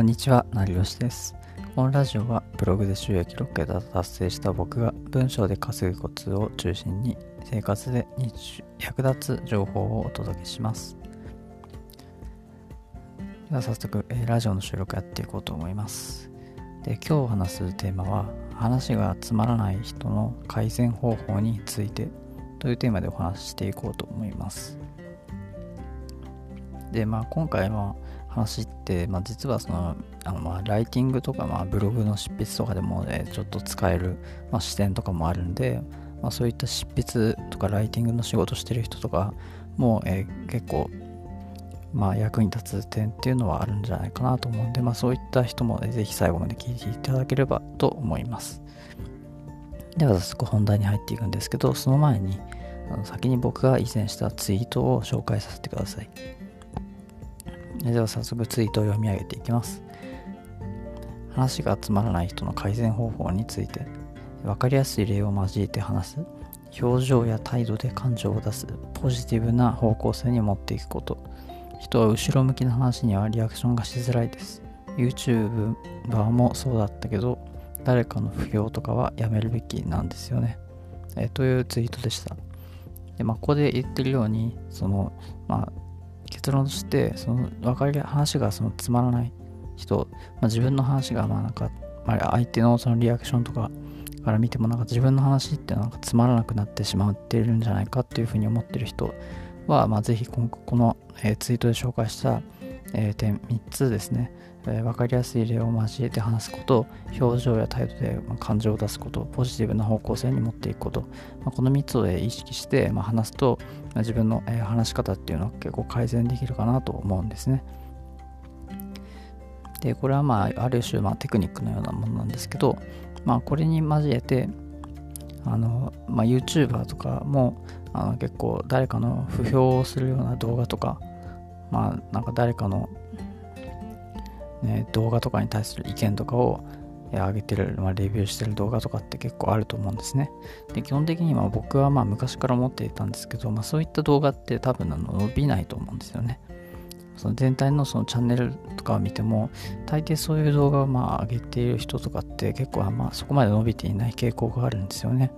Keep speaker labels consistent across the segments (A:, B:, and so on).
A: こんにちは、なりよしです。このラジオはブログで収益6桁達成した僕が文章で稼ぐコツを中心に生活で役立つ情報をお届けします。では早速、えーラジオの収録やっていこうと思います。で今日話すテーマは話がつまらない人の改善方法についてというテーマでお話ししていこうと思います。でまあ今回は話って、まあ、実はそのあのまあライティングとか、まあ、ブログの執筆とかでも、ね、ちょっと使える、まあ、視点とかもあるんで、まあ、そういった執筆とかライティングの仕事してる人とかも、えー結構、まあ、役に立つ点っていうのはあるんじゃないかなと思うんで、まあ、そういった人も、ね、ぜひ最後まで聞いていただければと思います。では早速本題に入っていくんですけどその前にあの先に僕が以前したツイートを紹介させてください。では早速ツイートを読み上げていきます。話がつまらない人の改善方法について分かりやすい例を交えて話す。表情や態度で感情を出す。ポジティブな方向性に持っていくこと。人は後ろ向きな話にはリアクションがしづらいです。YouTuber もそうだったけど誰かの不評とかはやめるべきなんですよね、えというツイートでした。で、まあ、ここで言ってるようにその、まあ、結論としてその分かり話がそのつまらない人、まあ、自分の話がまあなんか、まあ、相手のそのリアクションとかから見てもなんか自分の話ってなんかつまらなくなってしまっているんじゃないかっていうふうに思ってる人は、まあ、ぜひ今この、えーツイートで紹介した、えー点3つですね、えー分かりやすい例を交えて話すこと表情や態度で感情を出すことポジティブな方向性に持っていくこと、まあ、この3つを意識して、まあ、話すと、自分の、えー話し方っていうのは結構改善できるかなと思うんですね。でこれはまあある種まあテクニックのようなものなんですけどまあこれに交えてあの、まあ、YouTuber とかもあの結構誰かの不評をするような動画とかまあなんか誰かの、ね、動画とかに対する意見とかを上げてる、まあ、レビューしてる動画とかって結構あると思うんですね。で基本的には僕はまあ昔から思っていたんですけど、まあ、そういった動画って多分伸びないと思うんですよね。その全体のそのチャンネルとかを見ても大抵そういう動画をまあ上げている人とかって結構まそこまで伸びていない傾向があるんですよね。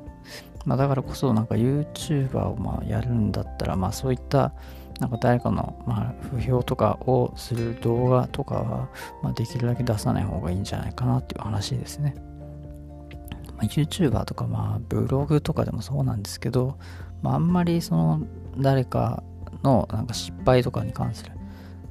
A: まあ、だからこそなんか YouTuber をまあやるんだったらまあそういったなんか誰かのまあ不評とかをする動画とかはまあできるだけ出さない方がいいんじゃないかなっていう話ですね。まあ、YouTuber とかまあブログとかでもそうなんですけど、まあ、あんまりその誰かのなんか失敗とかに関する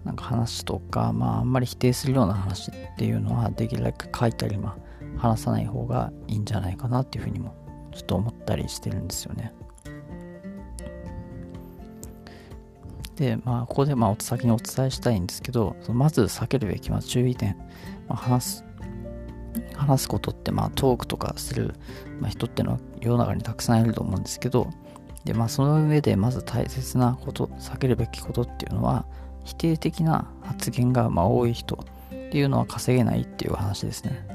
A: なんか話とか、まあ、あんまり否定するような話っていうのはできるだけ書いたり、まあ、話さない方がいいんじゃないかなっていうふうにもちょっと思ったりしてるんですよね。で、まあ、ここでまあ先にお伝えしたいんですけど、まず避けるべきまあ注意点、まあ、話す話すことってまあトークとかする、まあ、人ってのは世の中にたくさんいると思うんですけど、でまあ、その上でまず大切なこと、避けるべきことっていうのは、否定的な発言がまあ多い人っていうのは稼げないっていう話ですね。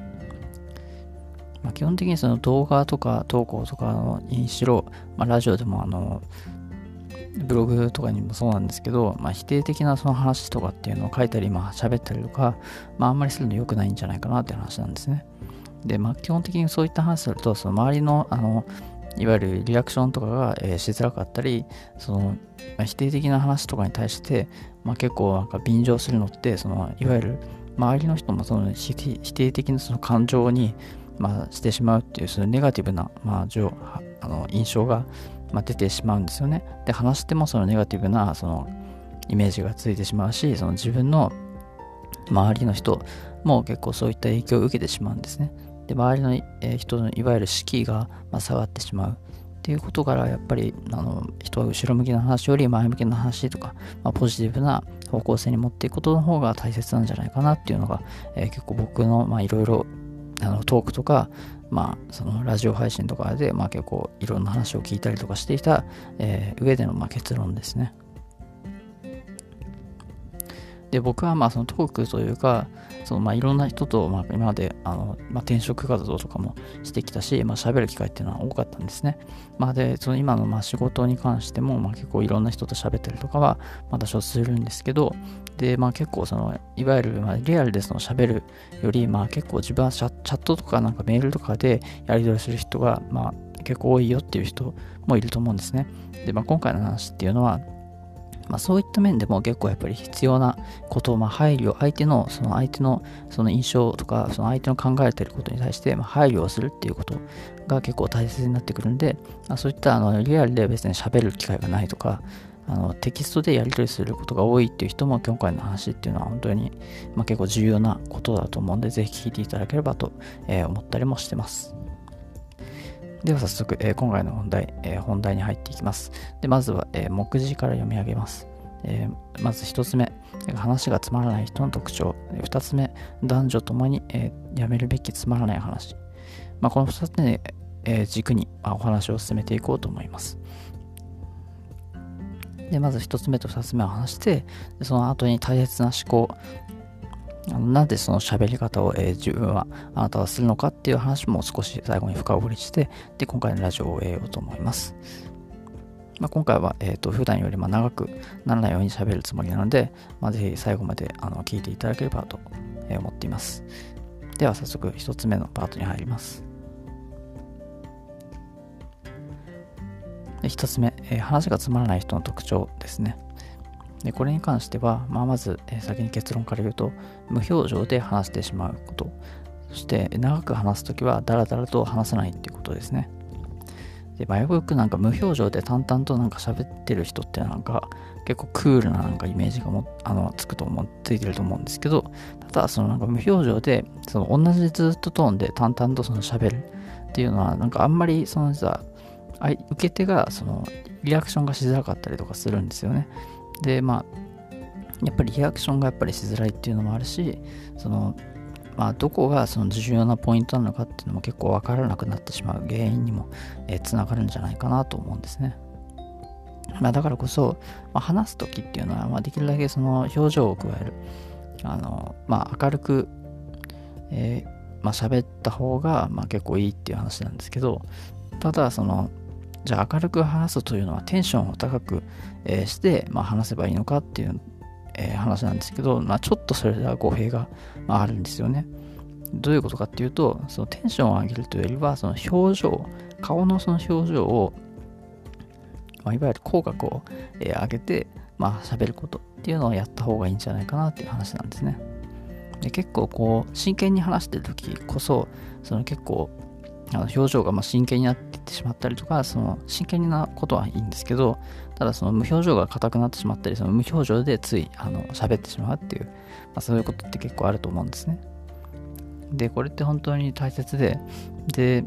A: まあ、基本的にその動画とか投稿とかにしろ、まあ、ラジオでもあのブログとかにもそうなんですけど、まあ、否定的なその話とかっていうのを書いたり、まあ喋ったりとか、まあ、あんまりするの良くないんじゃないかなっていう話なんですね。で、まあ、基本的にそういった話すると、その周りの、あの、いわゆるリアクションとかが、えーしづらかったり、その、まあ否定的な話とかに対して、まあ、結構なんか便乗するのって、その、いわゆる周りの人もその否定的なその感情に、まあ、してしまうっていう、そのネガティブな、まあ、あの印象が、まあ、出てしまうんですよね。で、話してもそのネガティブな、その、イメージがついてしまうし、その自分の周りの人も結構そういった影響を受けてしまうんですね。で、周りの、え人のいわゆる士気が、ま、下がってしまう。っていうことからやっぱりあの人は後ろ向きな話より前向きな話とか、まあ、ポジティブな方向性に持っていくことの方が大切なんじゃないかなっていうのが、えー結構僕のいろいろトークとか、まあ、そのラジオ配信とかで、まあ、結構いろんな話を聞いたりとかしていた、えー上でのまあ結論ですね。で、僕はまあそのトークというか、そのまあいろんな人とまあ今まであの、まあ、転職活動とかもしてきたし、まあ、喋る機会っていうのは多かったんですね。まあ、で、その今のまあ仕事に関しても、まあ、結構いろんな人と喋ったりとかは、まあ、多少するんですけど、で、まあ結構その、いわゆるまあリアルでその喋るより、まあ結構自分はチャットとかなんかメールとかでやり取りする人が、まあ結構多いよっていう人もいると思うんですね。で、まあ今回の話っていうのは、まあ、そういった面でも結構やっぱり必要なことを、まあ、配慮、相手の、その相手のその印象とか、その相手の考えてることに対して、まあ、配慮をするっていうことが結構大切になってくるんで、まあ、そういったあのリアルで別に喋る機会がないとか、あのテキストでやり取りすることが多いっていう人も今回の話っていうのは本当に、まあ、結構重要なことだと思うんで、ぜひ聞いていただければと、え、思ったりもしてます。では早速、えー、今回の本題、えー、本題に入っていきます。でまずは、えー、目次から読み上げます。えまず1つ目、話がつまらない人の特徴。2つ目、男女ともに、えやめるべきつまらない話。まあ、この2つで、え軸に、まお話を進めていこうと思います。で、まず1つ目と2つ目を話して、その後に大切な思考、なんでその喋り方を、えー、自分はあなたはするのかっていう話も少し最後に深掘りして、で、今回のラジオを終えようと思います。まあ、今回は、えーと、普段よりも長くならないように喋るつもりなので、まあ、ぜひ最後まであの聞いていただければと思っています。では早速1つ目のパートに入ります。1つ目、えー、話がつまらない人の特徴ですね。でこれに関しては、まあ、まず、え、先に結論から言うと、無表情で話してしまうこと。そして、長く話すときは、ダラダラと話さないっていうことですね。で、まあ、よくなんか無表情で淡々となんか喋ってる人ってなんか結構クールななんかイメージがもあのつくと思、ついてると思うんですけど、ただそのなんか無表情で、その同じずっとトーンで淡々とその喋るっていうのはなんかあんまりその実は受け手がそのリアクションがしづらかったりとかするんですよね。で、まあ、やっぱりリアクションがやっぱりしづらいっていうのもあるし、その、まあ、どこがその重要なポイントなのかっていうのも結構わからなくなってしまう原因にも、つながるんじゃないかなと思うんですね。まあ、だからこそ、まあ、話す時っていうのは、まあ、できるだけその表情を加える。あの、まあ、明るく、えー、まあ、喋った方が、まあ、結構いいっていう話なんですけど、ただ、その、じゃあ明るく話すというのはテンションを高く、えー、して、まあ、話せばいいのかっていう、えー、話なんですけど、まあ、ちょっとそれでは語弊が、あ、あるんですよね。どういうことかっていうと、そのテンションを上げるというよりは、その表情、顔のその表情を、まあ、いわゆる口角を、えー、上げて、まあ、喋ることっていうのをやった方がいいんじゃないかなっていう話なんですね。で結構こう真剣に話してる時こそその結構あの表情がま真剣になっていってしまったりとか、その真剣なことはいいんですけど、ただその無表情が硬くなってしまったり、その無表情でついあの喋ってしまうっていう、まあ、そういうことって結構あると思うんですね。で、これって本当に大切で、で、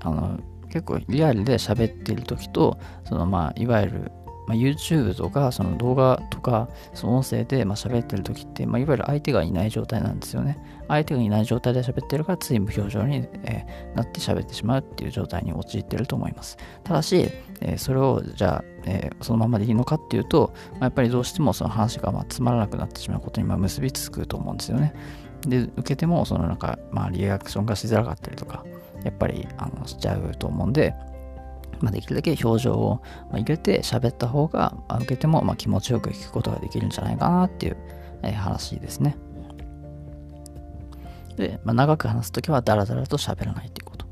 A: あの結構リアルで喋っている時と、そのまあいわゆるまあ、YouTube とかその動画とかその音声でまあ喋ってる時って、まあ、いわゆる相手がいない状態なんですよね。相手がいない状態で喋ってるからつい無表情に、えー、なって喋ってしまうっていう状態に陥ってると思います。ただし、えー、それをじゃあ、えー、そのままでいいのかっていうと、まあ、やっぱりどうしてもその話がまあつまらなくなってしまうことにまあ結びつくと思うんですよね。で、受けてもそのなんかまあリアクションがしづらかったりとか、やっぱりあのしちゃうと思うんで、まあ、できるだけ表情を入れて喋った方が、受けてもま気持ちよく聞くことができるんじゃないかなっていう、話ですね。で、まあ、長く話すときはダラダラと喋らないっていうこと。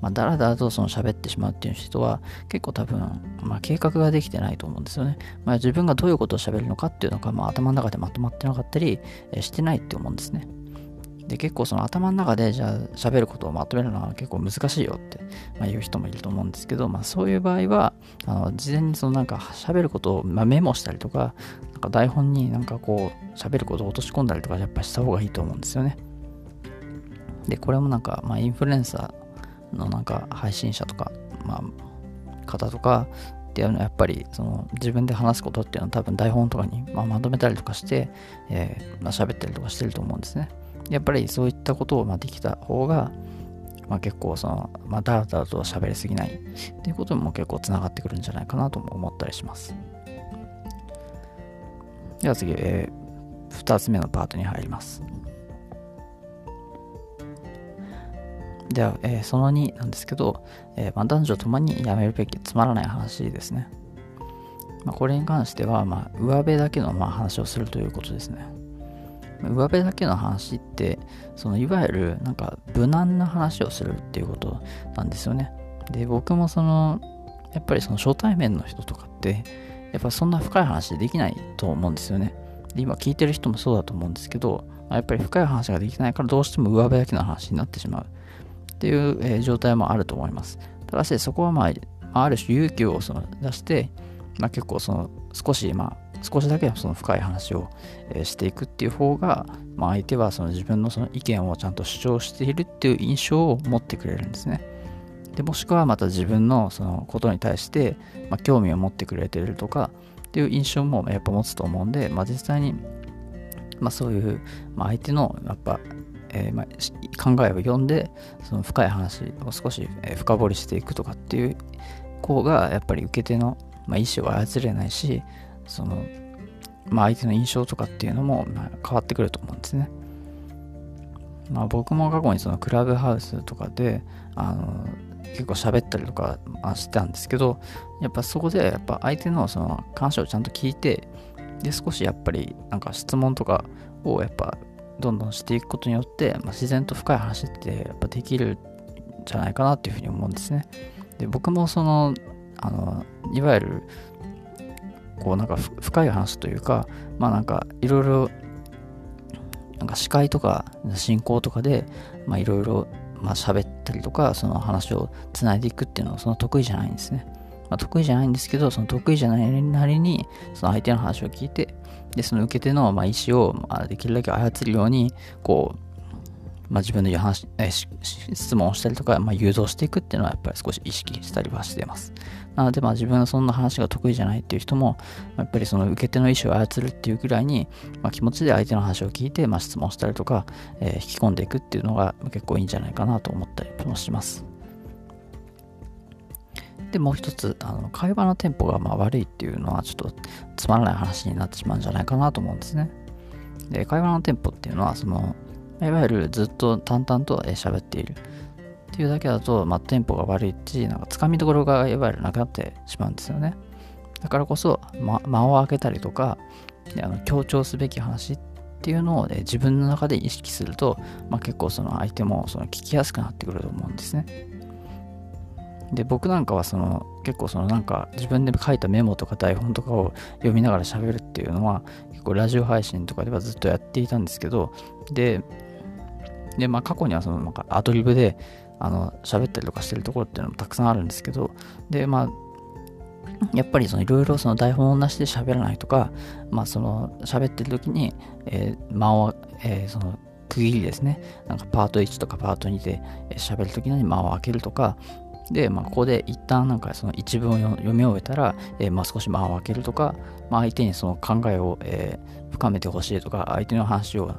A: まあ、ダラダラとその喋ってしまうっていう人は結構多分、まあ、計画ができてないと思うんですよね。まあ、自分がどういうことを喋るのかっていうのが、まあ、頭の中でまとまってなかったり、してないって思うんですね。で、結構その頭の中でじゃあ喋ることをまとめるのは結構難しいよって、まあ、言う人もいると思うんですけど、まあそういう場合は、あの事前にそのなんか喋ることを、まあ、メモしたりとか、なんか台本になんかこう喋ることを落とし込んだりとかやっぱした方がいいと思うんですよね。で、これもなんか、まあインフルエンサーのなんか配信者とか、まあ方とか、っていうのはやっぱりその自分で話すことっていうのは多分台本とかにままとめたりとかして、えーまあ、喋ったりとかしてると思うんですね。やっぱりそういったことをまできた方が、まあ、結構その、まあ、だらだらと喋りすぎないっていうことも結構つながってくるんじゃないかなとも思ったりします。では次、えー、2つ目のパートに入ります。では、えー、その2なんですけど、えー、まあ、男女ともにやめるべきつまらない話ですね。まあ、これに関しては、まあ、上辺だけのまあ話をするということですね。上辺だけの話って、そのいわゆるなんか無難な話をするっていうことなんですよね。で、僕もその、やっぱりその初対面の人とかって、やっぱそんな深い話できないと思うんですよね。で、今聞いてる人もそうだと思うんですけど、やっぱり深い話ができないからどうしても上辺だけの話になってしまう。っていう、え、状態もあると思います。ただし、そこはまあ、ある種勇気をその出して、まあ、結構その少し、まあ、少しだけその深い話を、していくっていう方が、まあ、相手はその自分のその意見をちゃんと主張しているっていう印象を持ってくれるんですね。でもしくはまた自分のそのことに対して、まあ、興味を持ってくれてるとかっていう印象もやっぱ持つと思うんで、まあ、実際に、まあ、そういう、まあ、相手のやっぱえ、まあ、考えを読んでその深い話を少し、深掘りしていくとかっていう方がやっぱり受け手の、まあ、意思を操れないしその、まあ、相手の印象とかっていうのも、変わってくると思うんですね。まあ、僕も過去にそのクラブハウスとかであの結構喋ったりとかしてたんですけどやっぱそこでやっぱ相手のその話をちゃんと聞いてで少しやっぱりなんか質問とかをやっぱどんどんしていくことによって、まあ、自然と深い話ってやっぱできるんじゃないかなっていうふうに思うんですね。で僕もそのあのいわゆるこうなんか深い話というかまあなんかいろいろなんか司会とか進行とかでいろいろまあ喋ったりとかその話をつないでいくっていうのはその得意じゃないんですね。まあ、得意じゃないんですけどその得意じゃないなりにその相手の話を聞いてで、その受け手の、まあ、意思を、まあ、できるだけ操るように、こう、まあ、自分の話え質問をしたりとか、まあ、誘導していくっていうのはやっぱり少し意識したりはしてます。なので、まあ、自分はそんな話が得意じゃないっていう人も、やっぱりその受け手の意思を操るっていうぐらいに、まあ、気持ちで相手の話を聞いて、まあ、質問したりとか、えー、引き込んでいくっていうのが結構いいんじゃないかなと思ったりもします。で、もう一つ、あの会話のテンポがまあ悪いっていうのは、ちょっとつまらない話になってしまうんじゃないかなと思うんですね。で、会話のテンポっていうのは、その、いわゆるずっと淡々と喋っているっていうだけだと、まあ、テンポが悪いし、なんかつかみどころがいわゆるなくなってしまうんですよね。だからこそ、ま、間を空けたりとか、あの強調すべき話っていうのを、ね、自分の中で意識すると、まあ、結構その相手もその聞きやすくなってくると思うんですね。で僕なんかはその結構そのなんか自分で書いたメモとか台本とかを読みながら喋るっていうのは結構ラジオ配信とかではずっとやっていたんですけどででまあ過去にはそのなんかアドリブであの喋ったりとかしてるところっていうのもたくさんあるんですけどでまあやっぱりいろいろ台本なしで喋らないとか、まあその喋ってる時に、えー、間を、えー、その区切りですね。なんかパート1とかパート2で喋るときに間を空けるとか、で、まあ、ここで一旦なんかその一文を読み終えたら、えー、まあ少し間を空けるとか、まあ、相手にその考えを、えー、深めてほしいとか、相手の話を、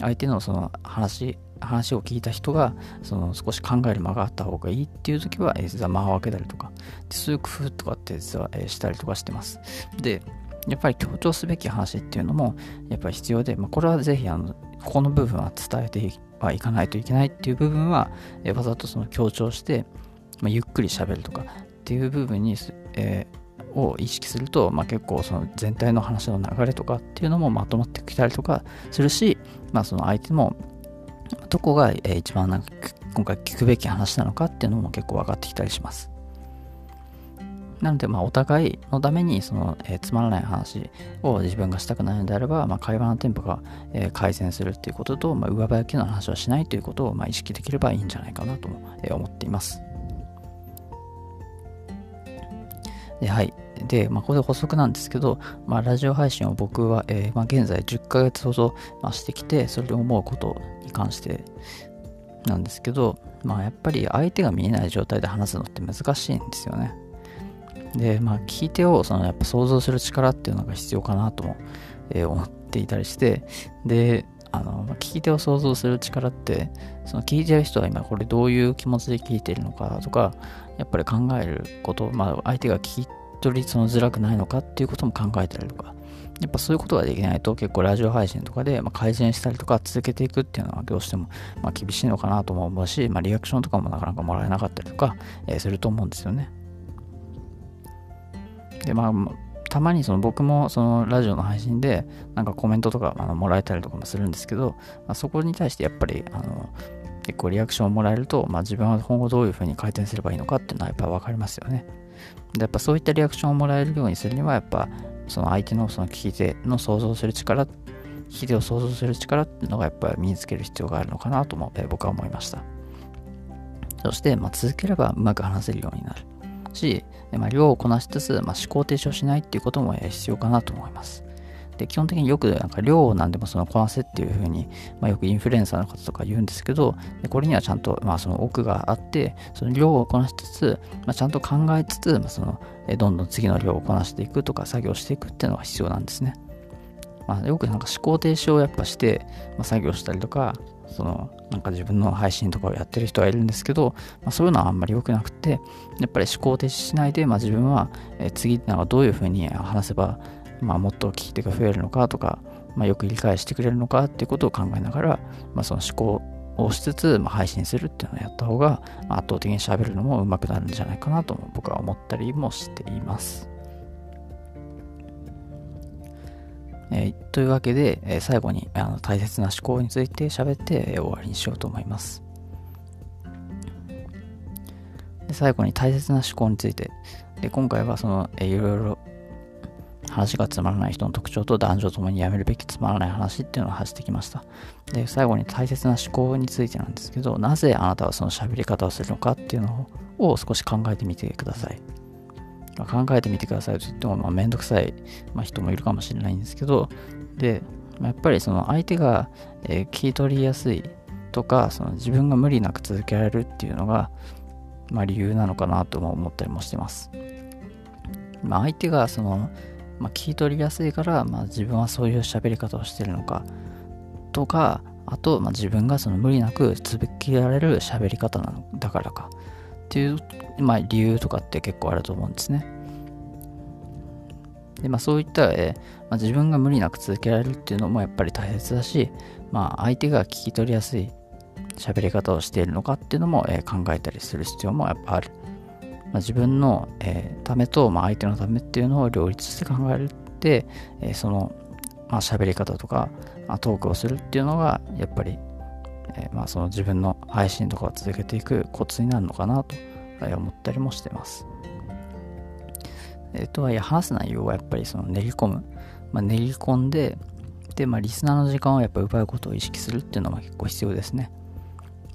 A: 相手のその話、話を聞いた人がその少し考える間があった方がいいっていう時は、えー、実は間を空けたりとか、そういう工夫とかって実は、えー、したりとかしてます。で、やっぱり強調すべき話っていうのもやっぱり必要で、まあ、これはぜひあのここの部分は伝えてはいかないといけないっていう部分は、えー、わざとその強調して、まあ、ゆっくり喋るとかっていう部分に、えー、を意識すると、まあ、結構その全体の話の流れとかっていうのもまとまってきたりとかするし、まあ、その相手もどこが一番なんか今回聞くべき話なのかっていうのも結構分かってきたりします。なので、まあ、お互いのためにその、えー、つまらない話を自分がしたくないのであれば、まあ、会話のテンポが、えー、改善するっていうことと、まあ、上ばやきの話をしないということを、まあ、意識できればいいんじゃないかなと、えー、思っています。ではい。で、まあ、これ補足なんですけど、まあ、ラジオ配信を僕は、えー、まあ、現在10ヶ月ほど、まあ、してきて、それで思うことに関してなんですけど、まあ、やっぱり相手が見えない状態で話すのって難しいんですよね。で、まあ、聞い手をそのやっぱ想像する力っていうのが必要かなとも、えー、思っていたりして、で、あの、聞き手を想像する力って、その聞いてる人は今これどういう気持ちで聞いてるのかとか、やっぱり考えること、まあ相手が聞き取りそのづらくないのかっていうことも考えたりとか、やっぱそういうことができないと結構ラジオ配信とかで、ま改善したりとか続けていくっていうのはどうしても、ま厳しいのかなとも思うし、まあ、リアクションとかもなかなかもらえなかったりとか、え、すると思うんですよね。でまあたまにその僕もそのラジオの配信でなんかコメントとかあのもらえたりとかもするんですけど、まあ、そこに対してやっぱりあの結構リアクションをもらえると、まあ、自分は今後どういうふうに改善すればいいのかっていうのはやっぱ分かりますよね。でやっぱそういったリアクションをもらえるようにするにはやっぱその相手のその聞き手の想像する力聞き手を想像する力っていうのがやっぱり身につける必要があるのかなとも、え僕は思いました。そして、まあ、続ければうまく話せるようになる。し、まあ、量をこなしつつ、まあ、思考停止をしないっていうことも必要かなと思います。で基本的によくなんか量なんでもそのこなせっていうふうに、まあ、よくインフルエンサーの方とか言うんですけどでこれにはちゃんと、まあ、その奥があってその量をこなしつつ、まあ、ちゃんと考えつつ、まあ、そのどんどん次の量をこなしていくとか作業していくっていうのが必要なんですね、まあ、よくなんか思考停止をやっぱして、まあ、作業したりとかそのなんか自分の配信とかをやってる人はいるんですけど、まあ、そういうのはあんまり良くなくてやっぱり思考停止しないで、まあ、自分は次なんかどういうふうに話せばまあ、もっと聞き手が増えるのかとか、まあ、よく理解してくれるのかっていうことを考えながら、まあ、その思考をしつつ、まあ、配信するっていうのをやった方が、圧倒的に喋るのも上手くなるんじゃないかなと僕は思ったりもしています。えー、というわけで、えー、最後にあの大切な思考について喋って、えー、終わりにしようと思います。で最後に大切な思考についてで今回はその、えー、いろいろ話がつまらない人の特徴と男女ともにやめるべきつまらない話っていうのを話してきました。で、最後に大切な思考についてなんですけど、なぜあなたはその喋り方をするのかっていうのを少し考えてみてください。あ、考えてみてくださいと言っても、まあ、めんどくさい、まあ、人もいるかもしれないんですけど、で、やっぱりその相手が、えー、聞き取りやすいとか、その自分が無理なく続けられるっていうのが、まあ、理由なのかなとも思ったりもしてます。まあ、相手がそのまあ、聞き取りやすいから、まあ、自分はそういう喋り方をしてるのかとかあと、まあ、自分がその無理なく続けられる喋り方なのだからかっていう、まあ、理由とかって結構あると思うんですね。でまあ、そういった、えーまあ、自分が無理なく続けられるっていうのもやっぱり大切だし、まあ、相手が聞き取りやすい喋り方をしているのかっていうのも、えー、考えたりする必要もやっぱある。まあ、自分の、えー、ためと、まあ、相手のためっていうのを両立して考えるって、えー、その、まあ、喋り方とか、まあ、トークをするっていうのがやっぱり、えー、まあ、その自分の配信とかを続けていくコツになるのかなと思ったりもしてます。えー、とはいえ話す内容はやっぱりその練り込む、まあ、練り込んでで、まあ、リスナーの時間をやっぱ奪うことを意識するっていうのは結構必要ですね。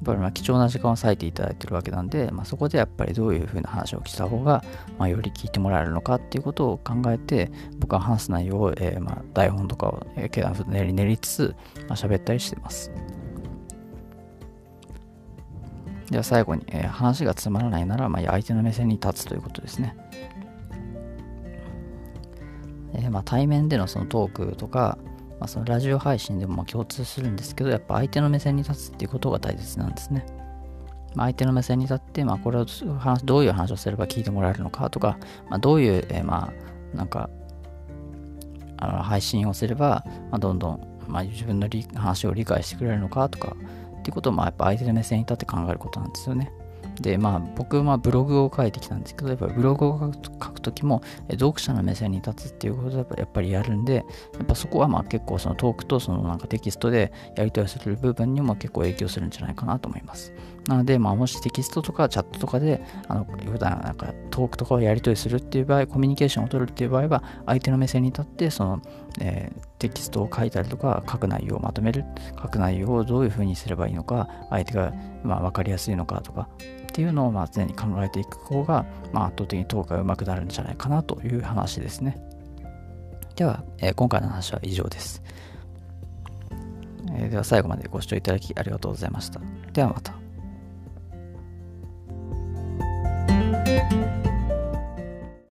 A: っぱりま貴重な時間を割いていただいてるわけなんで、まあ、そこでやっぱりどういうふうな話をした方が、まあ、より聞いてもらえるのかっていうことを考えて僕は話す内容を、えー、まあ台本とかを、えー、練り練りつつ、まあ、喋ったりしてます。では最後に、えー、話がつまらないなら、まあ、相手の目線に立つということですね。えーまあ、対面でのそのトークとか、まあ、そのラジオ配信でも共通するんですけど、やっぱ相手の目線に立つっていうことが大切なんですね。まあ、相手の目線に立って、まあ、これをどういう話をすれば聞いてもらえるのかとか、まあ、どういう、えー、まあ、なんか、あの配信をすれば、まあ、どんどん、まあ、自分の話を理解してくれるのかとか、っていうことを、まあ、やっぱ相手の目線に立って考えることなんですよね。で、まあ、僕はブログを書いてきたんですけど、やっぱブログを書くときも、読者の目線に立つっていうことをやっぱりやるんで、やっぱそこはまあ結構そのトークとそのなんかテキストでやり取りする部分にも結構影響するんじゃないかなと思います。なので、まあ、もしテキストとかチャットとかで、あの普段なんかトークとかをやり取りするっていう場合、コミュニケーションを取るっていう場合は、相手の目線に立って、その、えー、テキストを書いたりとか、書く内容をまとめる、書く内容をどういうふうにすればいいのか、相手がまあ分かりやすいのかとか、っていうのをまあ常に考えていく方が、まあ、圧倒的にトークが上手くなるんじゃないかなという話ですね。では、えー、今回の話は以上です、えー、では最後までご視聴いただきありがとうございました。ではまた。